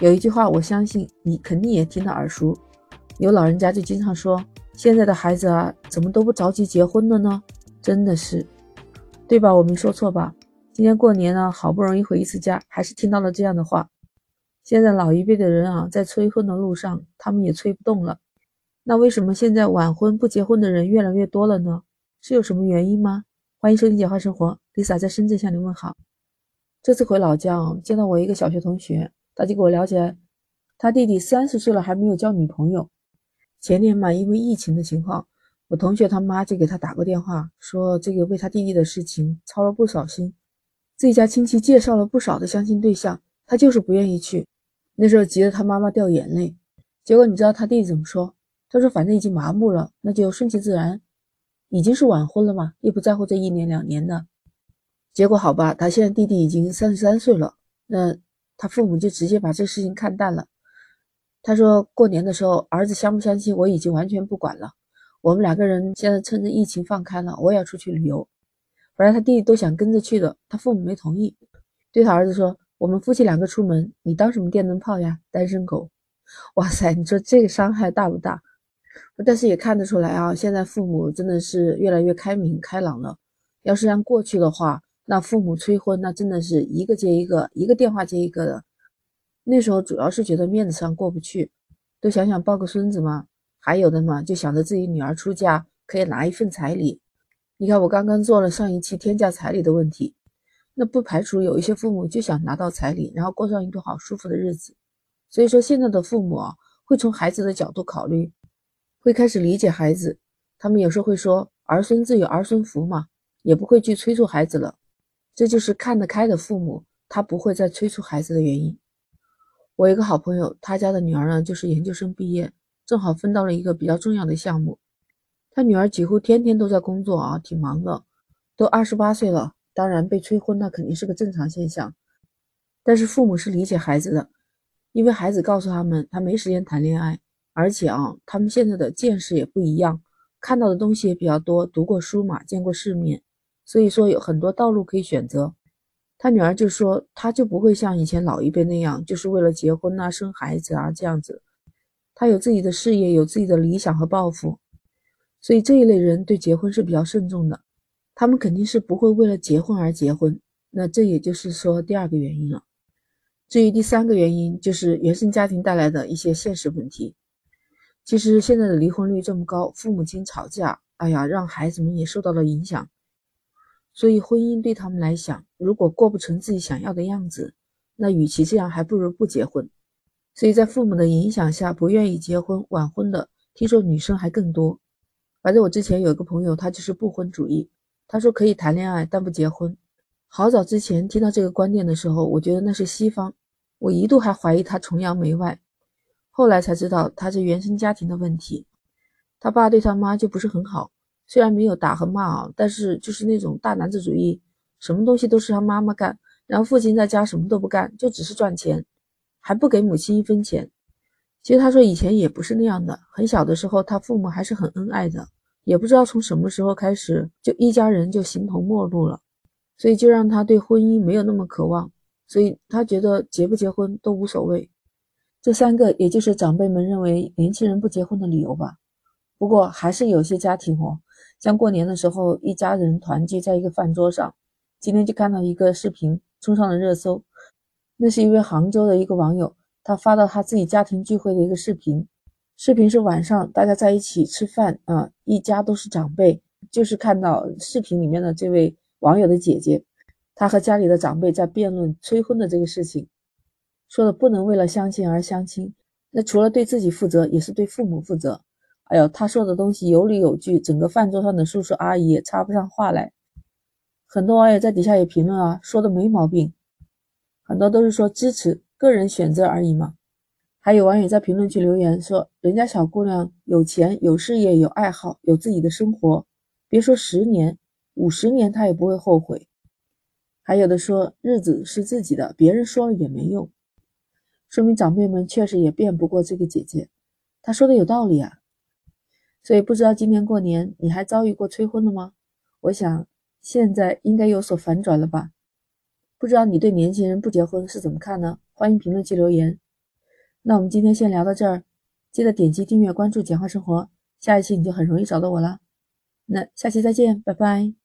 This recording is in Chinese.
有一句话，我相信你肯定也听得耳熟，有老人家就经常说：“现在的孩子啊，怎么都不着急结婚了呢？”真的是，对吧？我没说错吧？今年过年呢，好不容易回一次家，还是听到了这样的话。现在老一辈的人啊，在催婚的路上，他们也催不动了。那为什么现在晚婚不结婚的人越来越多了呢？是有什么原因吗？欢迎收听《简化生活》，Lisa 在深圳向你问好。这次回老家，见到我一个小学同学，他就给我聊起来，他弟弟三十岁了还没有交女朋友。前年嘛，因为疫情的情况，我同学他妈就给他打过电话，说这个为他弟弟的事情操了不少心，自己家亲戚介绍了不少的相亲对象，他就是不愿意去。那时候急得他妈妈掉眼泪。结果你知道他弟弟怎么说？他说反正已经麻木了，那就顺其自然，已经是晚婚了嘛，也不在乎这一年两年的。结果好吧，他现在弟弟已经三十三岁了，那他父母就直接把这事情看淡了。他说过年的时候儿子相不相亲我已经完全不管了，我们两个人现在趁着疫情放开了，我也要出去旅游。本来他弟弟都想跟着去的，他父母没同意，对他儿子说：“我们夫妻两个出门，你当什么电灯泡呀，单身狗！” 哇塞，你说这个伤害大不大？但是也看得出来啊，现在父母真的是越来越开明开朗了。要是像过去的话，那父母催婚，那真的是一个接一个，一个电话接一个的。那时候主要是觉得面子上过不去，都想想抱个孙子嘛。还有的嘛，就想着自己女儿出嫁可以拿一份彩礼。你看我刚刚做了上一期天价彩礼的问题，那不排除有一些父母就想拿到彩礼，然后过上一段好舒服的日子。所以说现在的父母啊，会从孩子的角度考虑，会开始理解孩子。他们有时候会说儿孙自有儿孙福嘛，也不会去催促孩子了。这就是看得开的父母，他不会再催促孩子的原因。我一个好朋友，他家的女儿呢，就是研究生毕业，正好分到了一个比较重要的项目。他女儿几乎天天都在工作啊，挺忙的，都二十八岁了，当然被催婚那肯定是个正常现象。但是父母是理解孩子的，因为孩子告诉他们，他没时间谈恋爱，而且啊，他们现在的见识也不一样，看到的东西也比较多，读过书嘛，见过世面。所以说有很多道路可以选择，他女儿就说，他就不会像以前老一辈那样，就是为了结婚啊、生孩子啊这样子。他有自己的事业，有自己的理想和抱负，所以这一类人对结婚是比较慎重的，他们肯定是不会为了结婚而结婚。那这也就是说第二个原因了。至于第三个原因，就是原生家庭带来的一些现实问题。其实现在的离婚率这么高，父母亲吵架，哎呀，让孩子们也受到了影响。所以，婚姻对他们来讲，如果过不成自己想要的样子，那与其这样，还不如不结婚。所以在父母的影响下，不愿意结婚、晚婚的，听说女生还更多。反正我之前有一个朋友，他就是不婚主义，他说可以谈恋爱，但不结婚。好早之前听到这个观点的时候，我觉得那是西方，我一度还怀疑他崇洋媚外。后来才知道，他是原生家庭的问题，他爸对他妈就不是很好。虽然没有打和骂啊，但是就是那种大男子主义，什么东西都是他妈妈干，然后父亲在家什么都不干，就只是赚钱，还不给母亲一分钱。其实他说以前也不是那样的，很小的时候他父母还是很恩爱的，也不知道从什么时候开始，就一家人就形同陌路了，所以就让他对婚姻没有那么渴望，所以他觉得结不结婚都无所谓。这三个也就是长辈们认为年轻人不结婚的理由吧。不过还是有些家庭哦。像过年的时候，一家人团聚在一个饭桌上。今天就看到一个视频冲上了热搜，那是一位杭州的一个网友，他发到他自己家庭聚会的一个视频。视频是晚上大家在一起吃饭啊，一家都是长辈，就是看到视频里面的这位网友的姐姐，她和家里的长辈在辩论催婚的这个事情，说的不能为了相亲而相亲，那除了对自己负责，也是对父母负责。哎呦，他说的东西有理有据，整个饭桌上的叔叔阿姨也插不上话来。很多网友在底下也评论啊，说的没毛病，很多都是说支持个人选择而已嘛。还有网友在评论区留言说，人家小姑娘有钱、有事业、有爱好、有自己的生活，别说十年、五十年，她也不会后悔。还有的说日子是自己的，别人说了也没用，说明长辈们确实也辩不过这个姐姐，她说的有道理啊。所以不知道今年过年你还遭遇过催婚的吗？我想现在应该有所反转了吧？不知道你对年轻人不结婚是怎么看呢？欢迎评论区留言。那我们今天先聊到这儿，记得点击订阅关注简化生活，下一期你就很容易找到我了。那下期再见，拜拜。